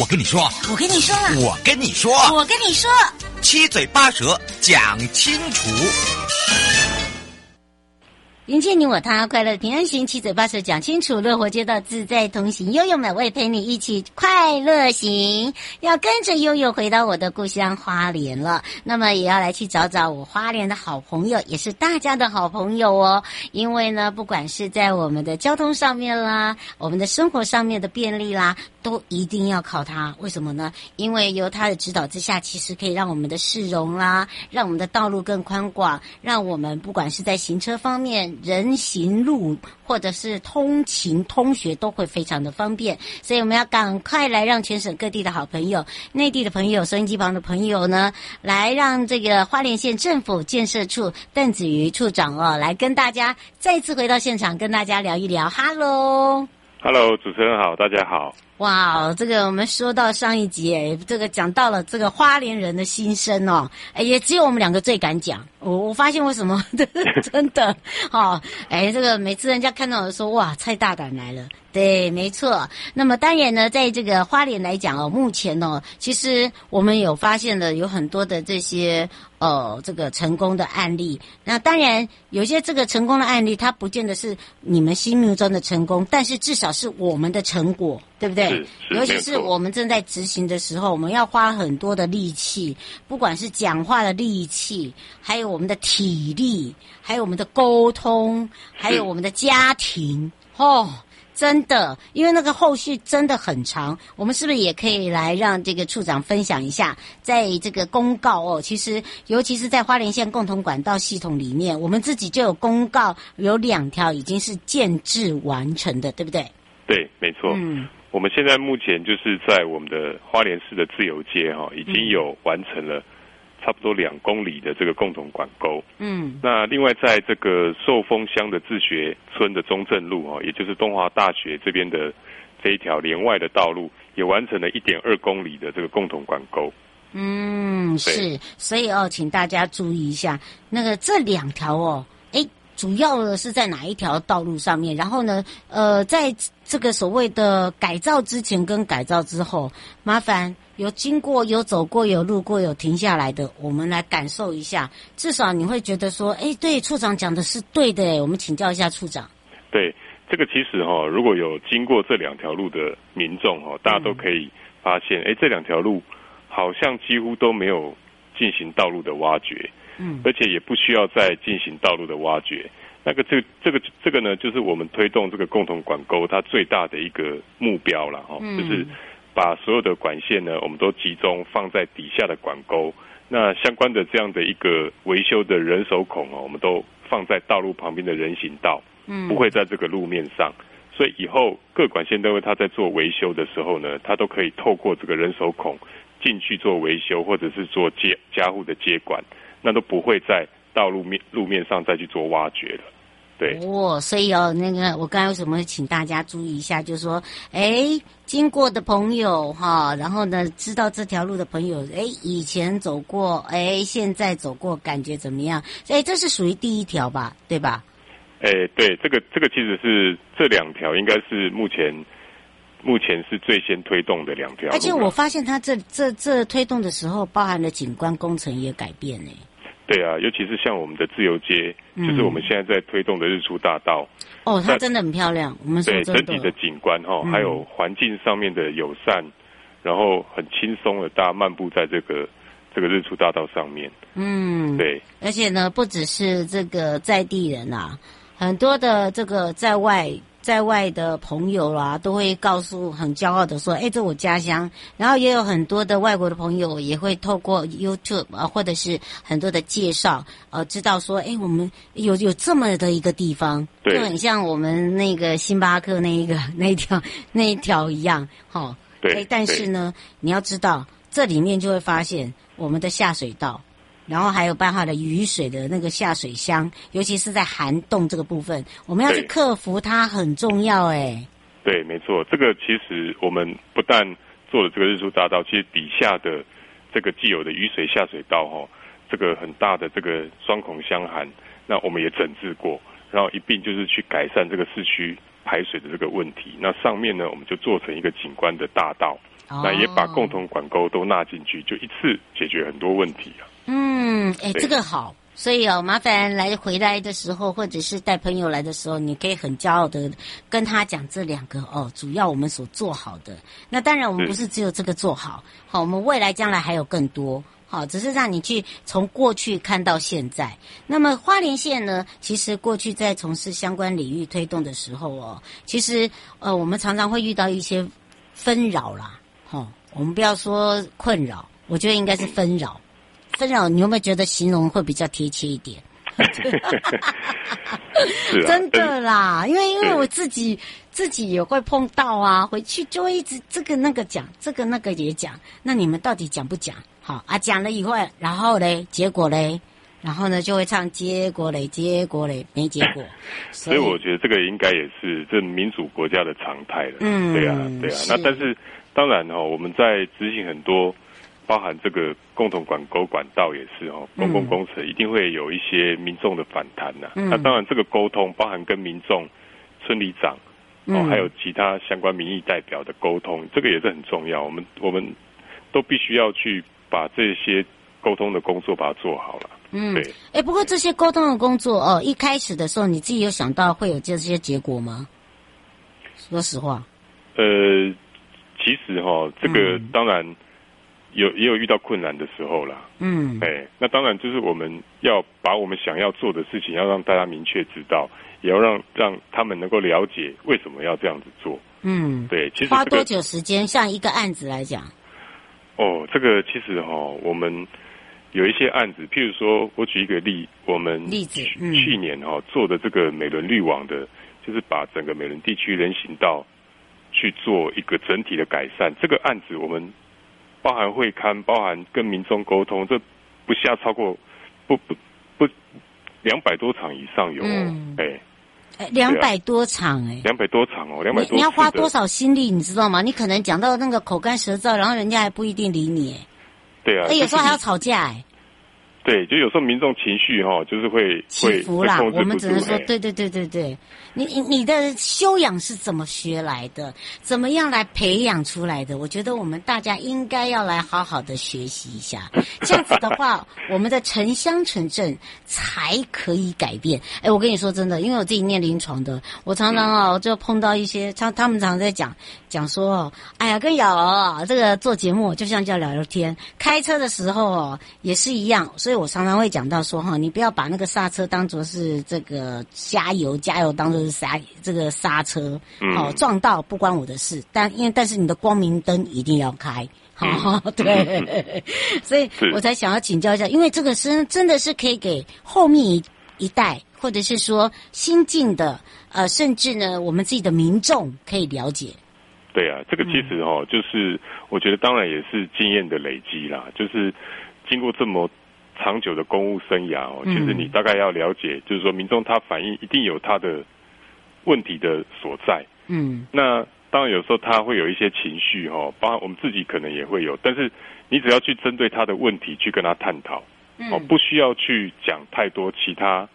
我跟你说，我跟你说，我跟你说，我跟你说，七嘴八舌讲清楚。迎接你我他，快乐平安行，七嘴八舌讲清楚，乐活街道自在同行，悠悠美味陪你一起快乐行。要跟着悠悠回到我的故乡花莲了，那么也要来去找找我花莲的好朋友，也是大家的好朋友哦。因为呢，不管是在我们的交通上面啦，我们的生活上面的便利啦，都一定要靠它。为什么呢？因为由它的指导之下，其实可以让我们的市容啦，让我们的道路更宽广，让我们不管是在行车方面。人行路或者是通勤通学都会非常的方便，所以我们要赶快来让全省各地的好朋友、内地的朋友、收音机旁的朋友呢，来让这个花莲县政府建设处邓子瑜处长哦，来跟大家再次回到现场，跟大家聊一聊。Hello，Hello，主持人好，大家好。哇，这个我们说到上一集，哎，这个讲到了这个花莲人的心声哦，哎，也只有我们两个最敢讲。我我发现为什么 真的，好、哦，哎，这个每次人家看到我说，哇，太大胆来了。对，没错。那么当然呢，在这个花莲来讲哦，目前哦，其实我们有发现了有很多的这些呃这个成功的案例。那当然有些这个成功的案例，它不见得是你们心目中的成功，但是至少是我们的成果，对不对？尤其是我们正在执行的时候，我们要花很多的力气，不管是讲话的力气，还有我们的体力，还有我们的沟通，还有我们的家庭，哦。真的，因为那个后续真的很长，我们是不是也可以来让这个处长分享一下，在这个公告哦，其实尤其是在花莲县共同管道系统里面，我们自己就有公告，有两条已经是建制完成的，对不对？对，没错。嗯，我们现在目前就是在我们的花莲市的自由街哈，已经有完成了。差不多两公里的这个共同管沟，嗯，那另外在这个寿丰乡的自学村的中正路哦，也就是东华大学这边的这一条连外的道路，也完成了一点二公里的这个共同管沟。嗯，是，所以哦，请大家注意一下，那个这两条哦，诶，主要的是在哪一条道路上面？然后呢，呃，在这个所谓的改造之前跟改造之后，麻烦。有经过、有走过、有路过、有停下来的，我们来感受一下。至少你会觉得说，哎，对，处长讲的是对的。我们请教一下处长。对，这个其实哈，如果有经过这两条路的民众哈，大家都可以发现，哎、这两条路好像几乎都没有进行道路的挖掘，嗯，而且也不需要再进行道路的挖掘。那个这这个这个呢，就是我们推动这个共同管沟它最大的一个目标了哈，就是。把所有的管线呢，我们都集中放在底下的管沟。那相关的这样的一个维修的人手孔哦，我们都放在道路旁边的人行道，嗯，不会在这个路面上。所以以后各管线单位他在做维修的时候呢，他都可以透过这个人手孔进去做维修，或者是做接加护的接管，那都不会在道路面路面上再去做挖掘了。对哦，所以哦，那个我刚才为什么请大家注意一下，就是说，哎，经过的朋友哈，然后呢，知道这条路的朋友，哎，以前走过，哎，现在走过，感觉怎么样？哎这是属于第一条吧，对吧？哎，对，这个这个其实是这两条应该是目前目前是最先推动的两条。而且我发现它这这这推动的时候，包含了景观工程也改变呢。对啊，尤其是像我们的自由街，嗯、就是我们现在在推动的日出大道。哦，它真的很漂亮。我们说对整体的景观哈，还有环境上面的友善，嗯、然后很轻松的大家漫步在这个这个日出大道上面。嗯，对。而且呢，不只是这个在地人啊，很多的这个在外。在外的朋友啦，都会告诉很骄傲的说：“哎，这我家乡。”然后也有很多的外国的朋友也会透过 YouTube 啊，或者是很多的介绍，呃，知道说：“哎，我们有有这么的一个地方，就很像我们那个星巴克那一个那一条那一条一样，哈、哦。”对。但是呢，你要知道，这里面就会发现我们的下水道。然后还有办法的雨水的那个下水箱，尤其是在涵洞这个部分，我们要去克服它很重要哎。对，没错，这个其实我们不但做了这个日出大道，其实底下的这个既有的雨水下水道哈，这个很大的这个双孔箱涵，那我们也整治过，然后一并就是去改善这个市区排水的这个问题。那上面呢，我们就做成一个景观的大道，哦、那也把共同管沟都纳进去，就一次解决很多问题啊。嗯，哎，这个好，所以哦，麻烦来回来的时候，或者是带朋友来的时候，你可以很骄傲的跟他讲这两个哦，主要我们所做好的。那当然，我们不是只有这个做好，好，我们未来将来还有更多，好，只是让你去从过去看到现在。那么花莲县呢，其实过去在从事相关领域推动的时候哦，其实呃，我们常常会遇到一些纷扰啦，哈，我们不要说困扰，我觉得应该是纷扰。纷扰，你有没有觉得形容会比较贴切一点？啊、真的啦，因为因为我自己自己也会碰到啊，回去就会一直这个那个讲，这个那个也讲。那你们到底讲不讲？好啊，讲了以后，然后嘞，结果嘞，然后呢就会唱结果嘞，结果嘞，没结果。所以，我觉得这个应该也是这民主国家的常态了。嗯，对啊，对啊。那但是当然哈、哦，我们在执行很多。包含这个共同管沟管道也是哦，公共工程一定会有一些民众的反弹呐、啊。嗯、那当然，这个沟通包含跟民众、村里长哦，还有其他相关民意代表的沟通，这个也是很重要。我们我们都必须要去把这些沟通的工作把它做好了。嗯，对。哎、欸，不过这些沟通的工作哦，一开始的时候你自己有想到会有这些结果吗？说实话。呃，其实哈、哦，这个当然。嗯有也有遇到困难的时候啦，嗯，哎，那当然就是我们要把我们想要做的事情，要让大家明确知道，也要让让他们能够了解为什么要这样子做，嗯，对，其实、这个、花多久时间？像一个案子来讲，哦，这个其实哈、哦，我们有一些案子，譬如说我举一个例，我们例子，嗯、去年哈、哦、做的这个美伦绿网的，就是把整个美伦地区人行道去做一个整体的改善，这个案子我们。包含会刊，包含跟民众沟通，这不下超过不不不两百多场以上有，哎，哎，两百多场哎，两百多场哦，两百多场。你要花多少心力，你知道吗？你可能讲到那个口干舌燥，然后人家还不一定理你，对啊，哎，有时候还要吵架哎。对，就有时候民众情绪哈，就是会起伏啦。我们只能说，对对对对对，你你你的修养是怎么学来的？怎么样来培养出来的？我觉得我们大家应该要来好好的学习一下。这样子的话，我们的城乡城镇才可以改变。哎，我跟你说真的，因为我自己念临床的，我常常啊就碰到一些，他他们常在讲讲说，哎呀，跟瑶这个做节目就像叫聊聊天，开车的时候哦也是一样，所以。所以我常常会讲到说哈，你不要把那个刹车当作是这个加油，加油当作是刹这个刹车，好撞到不关我的事，但因为但是你的光明灯一定要开，好 对，所以我才想要请教一下，因为这个是真的是可以给后面一一代，或者是说新进的呃，甚至呢我们自己的民众可以了解。对啊，这个其实哦，就是我觉得当然也是经验的累积啦，就是经过这么。长久的公务生涯哦，其实你大概要了解，嗯、就是说民众他反映一定有他的问题的所在。嗯，那当然有时候他会有一些情绪哦，包括我们自己可能也会有，但是你只要去针对他的问题去跟他探讨，哦，不需要去讲太多其他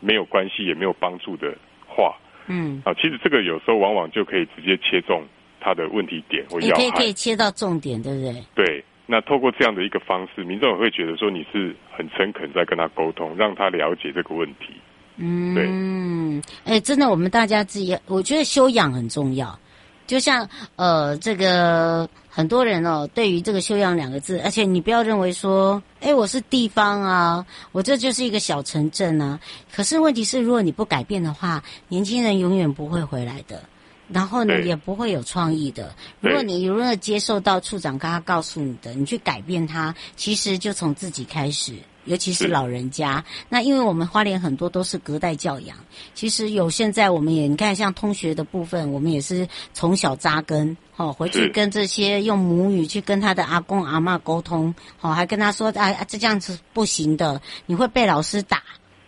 没有关系也没有帮助的话。嗯，啊，其实这个有时候往往就可以直接切中他的问题点或要害。可以可以切到重点，对不对？对，那透过这样的一个方式，民众也会觉得说你是很诚恳在跟他沟通，让他了解这个问题。嗯，哎，真的，我们大家自己，我觉得修养很重要。就像呃，这个很多人哦，对于这个“修养”两个字，而且你不要认为说，哎，我是地方啊，我这就是一个小城镇啊。可是问题是，如果你不改变的话，年轻人永远不会回来的。然后呢，也不会有创意的。如果你如果接受到处长刚刚告诉你的，你去改变它，其实就从自己开始。尤其是老人家，那因为我们花莲很多都是隔代教养，其实有现在我们也你看像通学的部分，我们也是从小扎根，哦回去跟这些用母语去跟他的阿公阿嬷沟通，哦还跟他说啊啊这样子不行的，你会被老师打，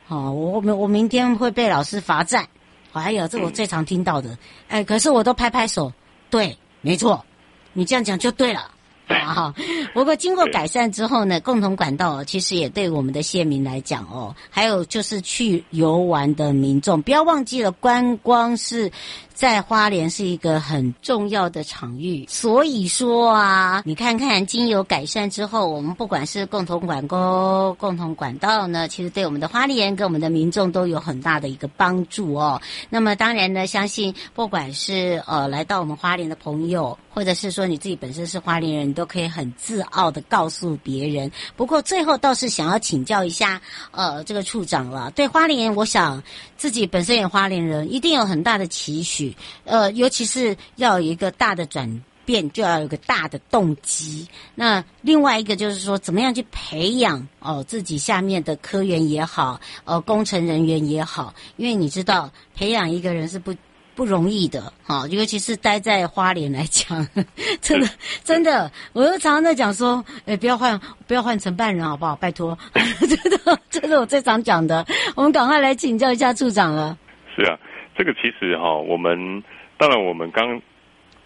哦我我我明天会被老师罚站，还有这我最常听到的，哎可是我都拍拍手，对，没错，你这样讲就对了。啊，不过经过改善之后呢，共同管道其实也对我们的县民来讲哦，还有就是去游玩的民众，不要忘记了观光是。在花莲是一个很重要的场域，所以说啊，你看看经由改善之后，我们不管是共同管沟、共同管道呢，其实对我们的花莲跟我们的民众都有很大的一个帮助哦。那么当然呢，相信不管是呃来到我们花莲的朋友，或者是说你自己本身是花莲人，你都可以很自傲的告诉别人。不过最后倒是想要请教一下呃这个处长了，对花莲，我想自己本身也花莲人，一定有很大的期许。呃，尤其是要有一个大的转变，就要有个大的动机。那另外一个就是说，怎么样去培养哦自己下面的科员也好，呃，工程人员也好，因为你知道，培养一个人是不不容易的，哈、哦，尤其是待在花莲来讲，真的真的，我又常常在讲说，哎，不要换不要换承办人好不好？拜托，真的，这是我最常讲的。我们赶快来请教一下处长了。是啊。这个其实哈，我们当然我们刚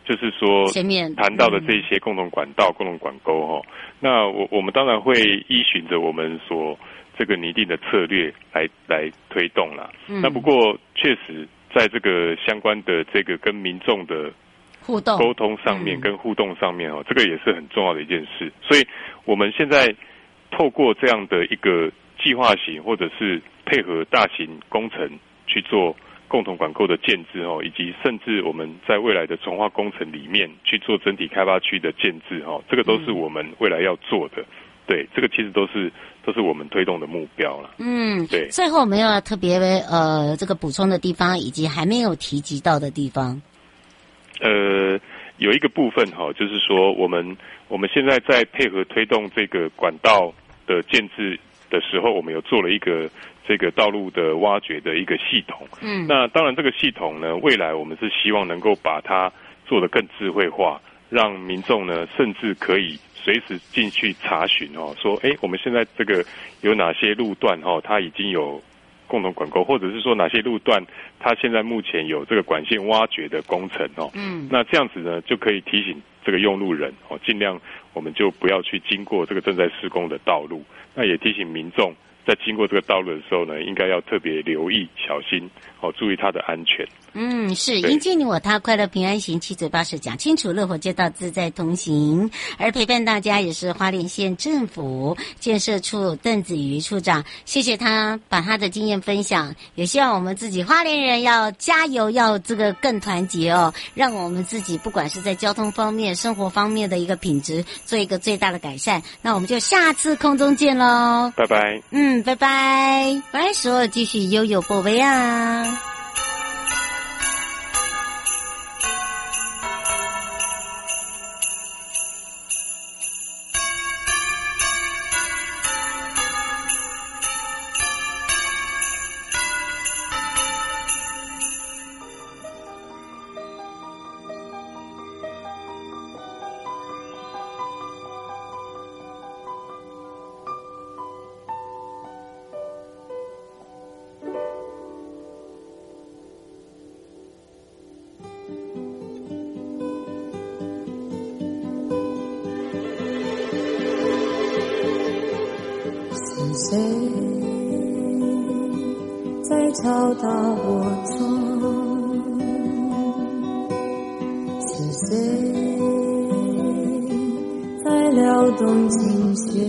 就是说前面谈到的这些共同管道、共同管沟哈，那我我们当然会依循着我们所这个拟定的策略来来推动啦。那不过确实在这个相关的这个跟民众的互动沟通上面，跟互动上面哦，这个也是很重要的一件事。所以我们现在透过这样的一个计划型，或者是配合大型工程去做。共同管沟的建制哦，以及甚至我们在未来的重化工程里面去做整体开发区的建制哦，这个都是我们未来要做的。对，这个其实都是都是我们推动的目标了。嗯，对。最后我们要特别呃这个补充的地方，以及还没有提及到的地方。呃，有一个部分哈，就是说我们我们现在在配合推动这个管道的建置的时候，我们有做了一个。这个道路的挖掘的一个系统，嗯，那当然这个系统呢，未来我们是希望能够把它做得更智慧化，让民众呢甚至可以随时进去查询哦，说，哎，我们现在这个有哪些路段哦，它已经有共同管沟，或者是说哪些路段它现在目前有这个管线挖掘的工程哦，嗯，那这样子呢就可以提醒这个用路人哦，尽量我们就不要去经过这个正在施工的道路，那也提醒民众。在经过这个道路的时候呢，应该要特别留意、小心，哦，注意它的安全。嗯，是迎接你我他，快乐平安行，七嘴八舌讲清楚，乐活街道自在同行。而陪伴大家也是花莲县政府建设处邓子瑜处长，谢谢他把他的经验分享，也希望我们自己花莲人要加油，要这个更团结哦，让我们自己不管是在交通方面、生活方面的一个品质做一个最大的改善。那我们就下次空中见喽，拜拜。嗯，拜拜，拜拜说继续悠悠播微啊。敲打我窗是谁在撩动琴弦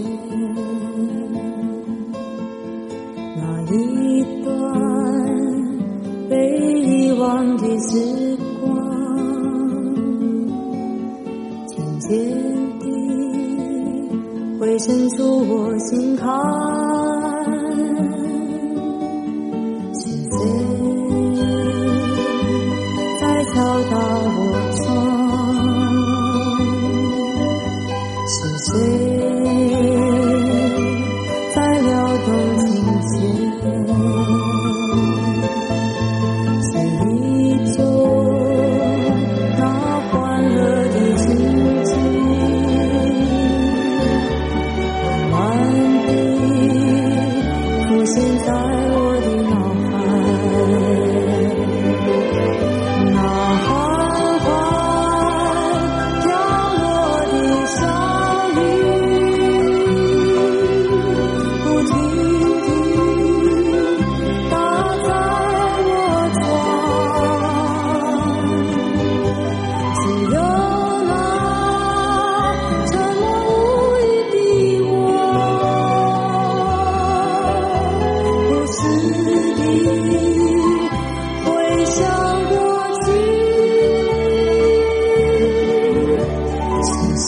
You.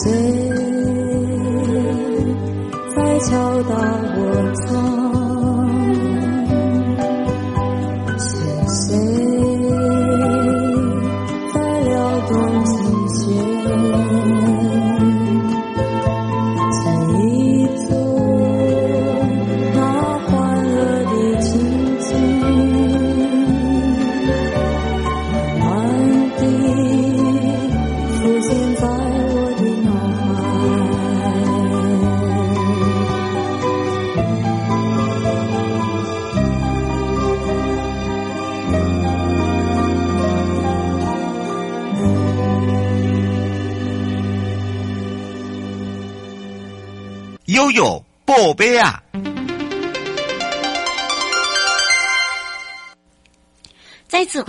谁在敲打我窗。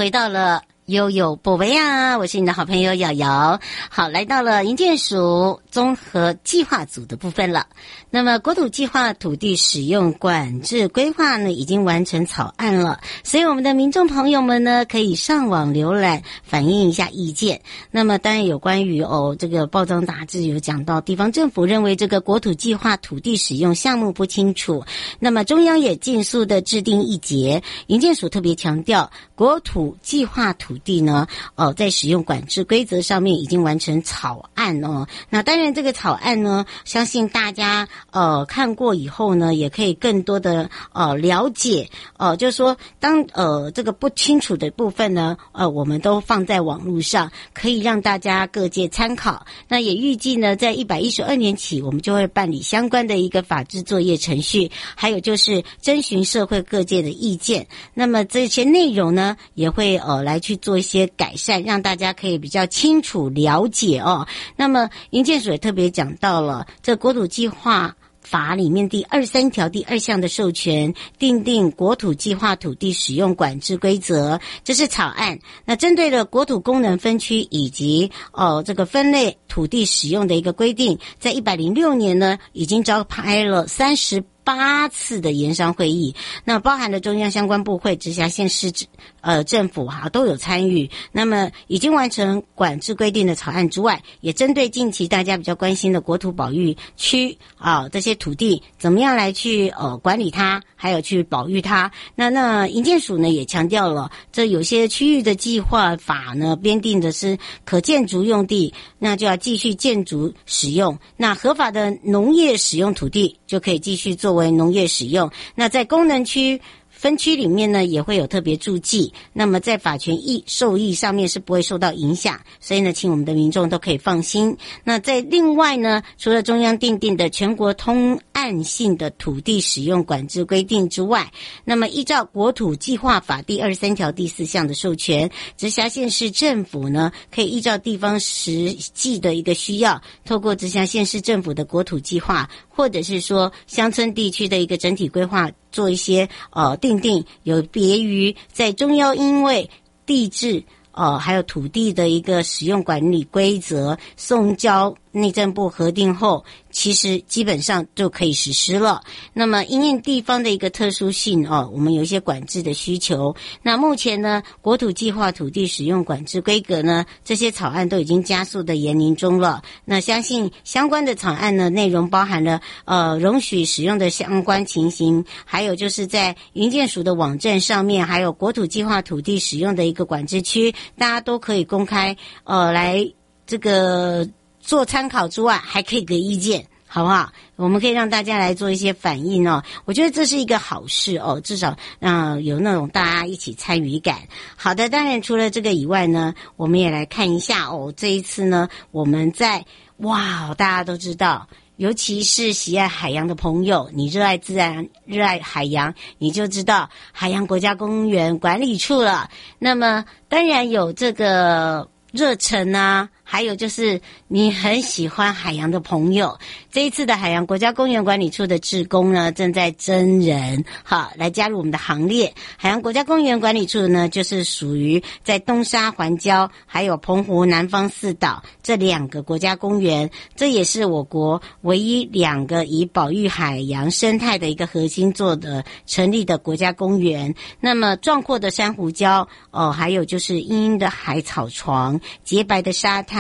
到了。悠悠宝贝呀，我是你的好朋友瑶瑶。好，来到了银建署综合计划组的部分了。那么国土计划土地使用管制规划呢，已经完成草案了。所以我们的民众朋友们呢，可以上网浏览，反映一下意见。那么当然有关于哦，这个报章杂志有讲到，地方政府认为这个国土计划土地使用项目不清楚。那么中央也尽速的制定一节。营建署特别强调，国土计划土地呢，哦，在使用管制规则上面已经完成草案哦。那当，这个草案呢，相信大家呃看过以后呢，也可以更多的呃了解。呃，就是说，当呃这个不清楚的部分呢，呃，我们都放在网络上，可以让大家各界参考。那也预计呢，在一百一十二年起，我们就会办理相关的一个法制作业程序，还有就是征询社会各界的意见。那么这些内容呢，也会呃来去做。一些改善，让大家可以比较清楚了解哦。那么，营建署也特别讲到了这国土计划法里面第二三条第二项的授权，订定国土计划土地使用管制规则，这是草案。那针对的国土功能分区以及哦这个分类土地使用的一个规定，在一百零六年呢，已经招拍了三十八次的研商会议，那包含了中央相关部会、直辖县市呃政府哈都有参与。那么已经完成管制规定的草案之外，也针对近期大家比较关心的国土保育区啊这些土地，怎么样来去呃管理它，还有去保育它。那那营建署呢也强调了，这有些区域的计划法呢编定的是可建筑用地，那就要继续建筑使用。那合法的农业使用土地就可以继续作为农业使用，那在功能区分区里面呢，也会有特别注记。那么在法权益受益上面是不会受到影响，所以呢，请我们的民众都可以放心。那在另外呢，除了中央订定的全国通案性的土地使用管制规定之外，那么依照国土计划法第二十三条第四项的授权，直辖县市政府呢，可以依照地方实际的一个需要，透过直辖县市政府的国土计划。或者是说乡村地区的一个整体规划，做一些呃定定，有别于在中央因为地质呃还有土地的一个使用管理规则送交内政部核定后，其实基本上就可以实施了。那么因应地方的一个特殊性哦，我们有一些管制的需求。那目前呢，国土计划土地使用管制规格呢，这些草案都已经加速的研拟中了。那相信相关的草案呢，内容包含了呃容许使用的相关情形，还有就是在营建署的网站上面，还有国土计划土地使用的一个管制区，大家都可以公开呃来这个。做参考之外，还可以给意见，好不好？我们可以让大家来做一些反应哦。我觉得这是一个好事哦，至少让、有那种大家一起参与感。好的，当然除了这个以外呢，我们也来看一下哦。这一次呢，我们在哇，大家都知道，尤其是喜爱海洋的朋友，你热爱自然、热爱海洋，你就知道海洋国家公园管理处了。那么当然有这个热忱啊。还有就是你很喜欢海洋的朋友，这一次的海洋国家公园管理处的志工呢，正在征人，好，来加入我们的行列。海洋国家公园管理处呢，就是属于在东沙环礁还有澎湖南方四岛这两个国家公园，这也是我国唯一两个以保育海洋生态的一个核心做的成立的国家公园。那么壮阔的珊瑚礁哦，还有就是茵茵的海草床，洁白的沙滩。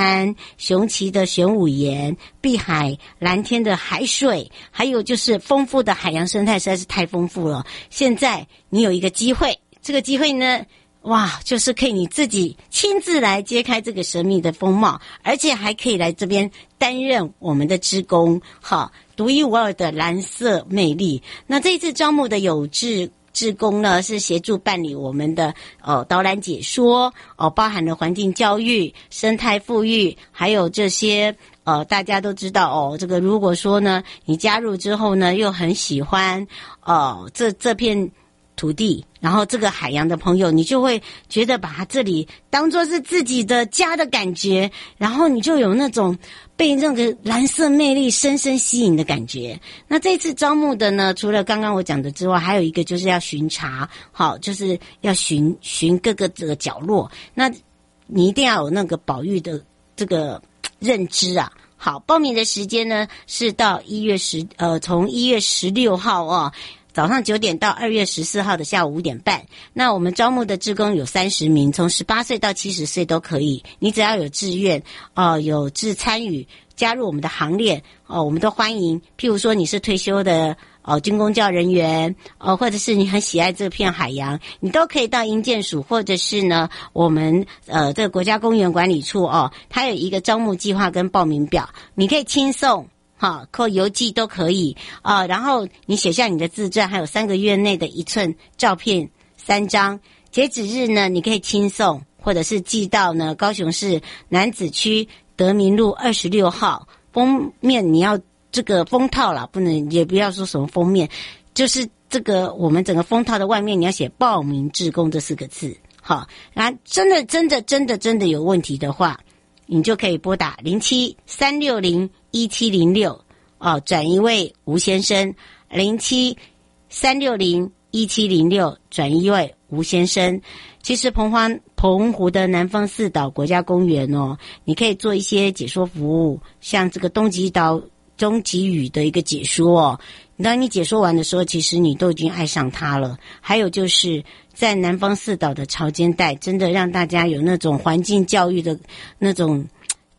雄奇的玄武岩、碧海蓝天的海水，还有就是丰富的海洋生态，实在是太丰富了。现在你有一个机会，这个机会呢，哇，就是可以你自己亲自来揭开这个神秘的风貌，而且还可以来这边担任我们的职工，哈，独一无二的蓝色魅力。那这一次招募的有志。志工呢是协助办理我们的哦导览解说哦，包含了环境教育、生态富裕，还有这些呃大家都知道哦。这个如果说呢你加入之后呢又很喜欢哦、这这片土地，然后这个海洋的朋友，你就会觉得把它这里当做是自己的家的感觉，然后你就有那种。被那个蓝色魅力深深吸引的感觉。那这次招募的呢，除了刚刚我讲的之外，还有一个就是要巡查，好，就是要巡巡各个这个角落。那你一定要有那个保育的这个认知啊。好，报名的时间呢是到一月十，呃，从一月十六号哦。早上九点到二月十四号的下午五点半，那我们招募的志工有三十名，从十八岁到七十岁都可以。你只要有志愿，哦、有志参与加入我们的行列，哦、我们都欢迎。譬如说你是退休的哦、军公教人员，哦、或者是你很喜爱这片海洋，你都可以到营建署，或者是呢我们呃这个国家公园管理处哦，它有一个招募计划跟报名表，你可以亲送。好，扣邮寄都可以啊。然后你写下你的自传，还有三个月内的一寸照片三张。截止日呢，你可以亲送，或者是寄到呢高雄市楠梓区德民路二十六号。封面你要这个封套啦，不能也不要说什么封面，就是这个我们整个封套的外面你要写“报名志工”这四个字。好，然后真的真的真的真的有问题的话，你就可以拨打零七三六零。一七零六哦，转一位吴先生，零七三六零一七零六转一位吴先生。其实澎花澎湖的南方四岛国家公园哦，你可以做一些解说服务，像这个东极岛东极雨的一个解说哦。当你解说完的时候，其实你都已经爱上它了。还有就是在南方四岛的潮间带，真的让大家有那种环境教育的那种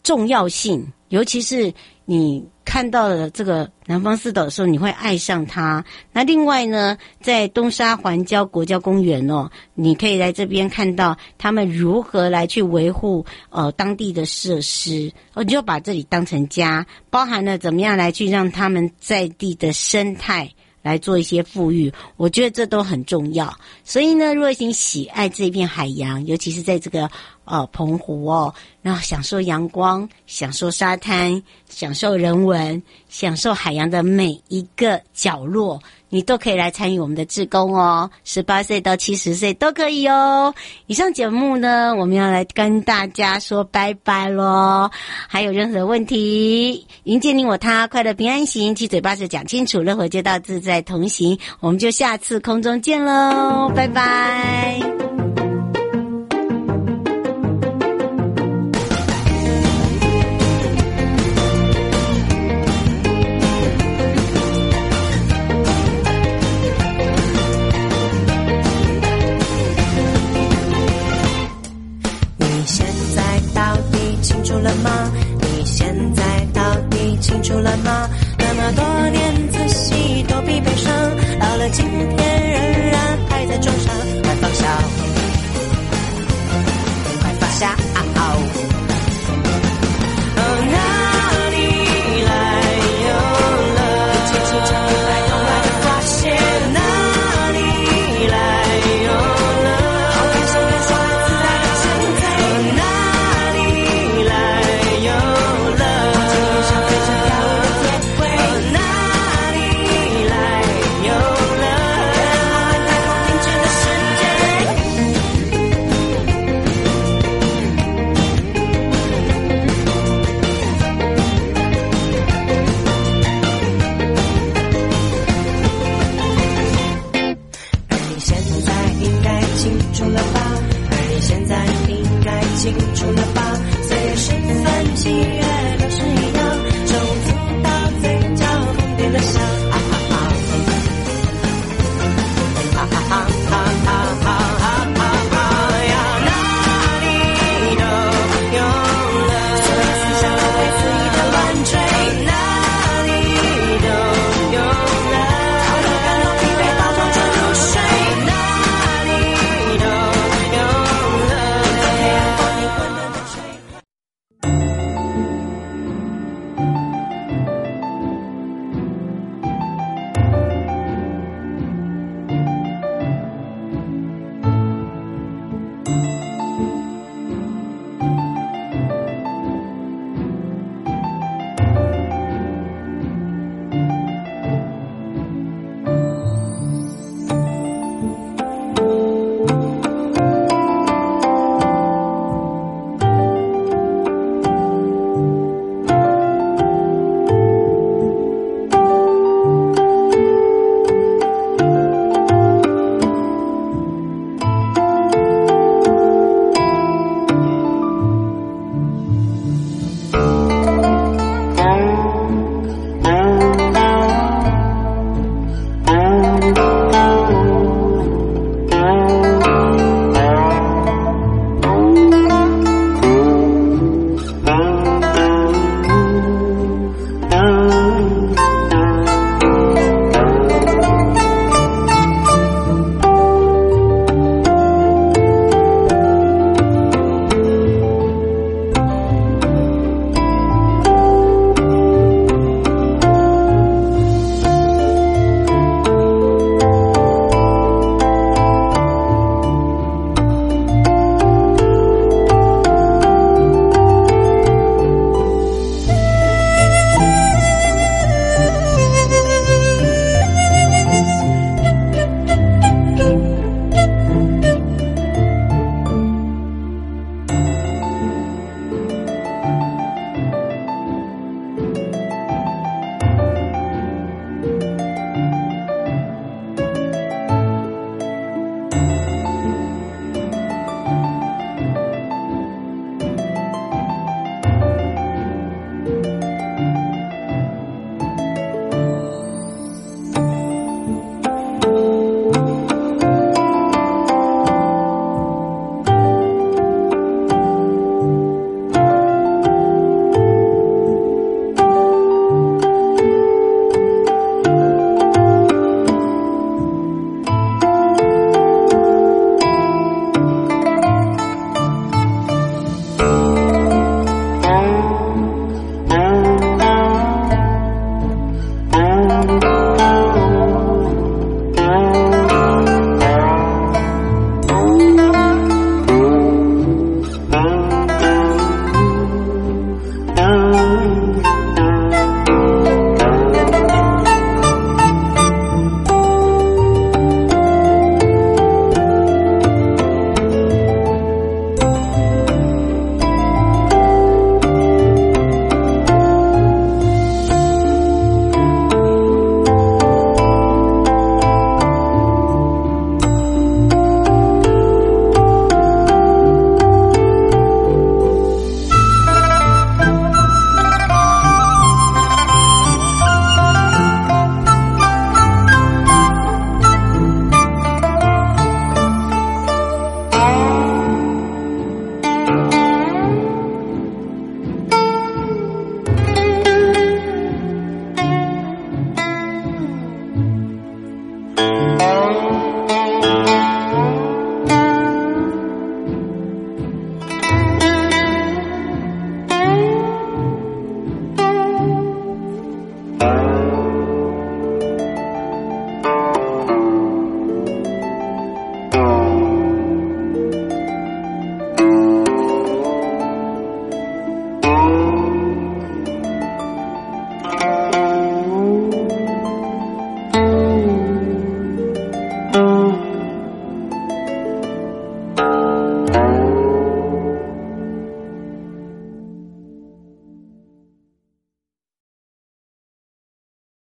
重要性，尤其是。你看到了这个南方四岛的时候，你会爱上它。那另外呢，在东沙环礁国家公园哦，你可以来这边看到他们如何来去维护呃当地的设施，哦，你就把这里当成家，包含了怎么样来去让他们在地的生态来做一些富裕，我觉得这都很重要。所以呢，如果你喜爱这片海洋，尤其是在这个。哦，澎湖哦，然后享受阳光，享受沙滩，享受人文，享受海洋的每一个角落，你都可以来参与我们的志工哦。十八岁到七十岁都可以哦。以上节目呢，我们要来跟大家说拜拜喽。还有任何问题，迎接你我他，快乐平安行，七嘴八舌讲清楚，乐活街道自在同行。我们就下次空中见喽，拜拜。你现在到底清楚了吗？那么多年仔细躲避悲伤，到了今天仍然还在重伤，快放下，快放下。把岁月是藏心愿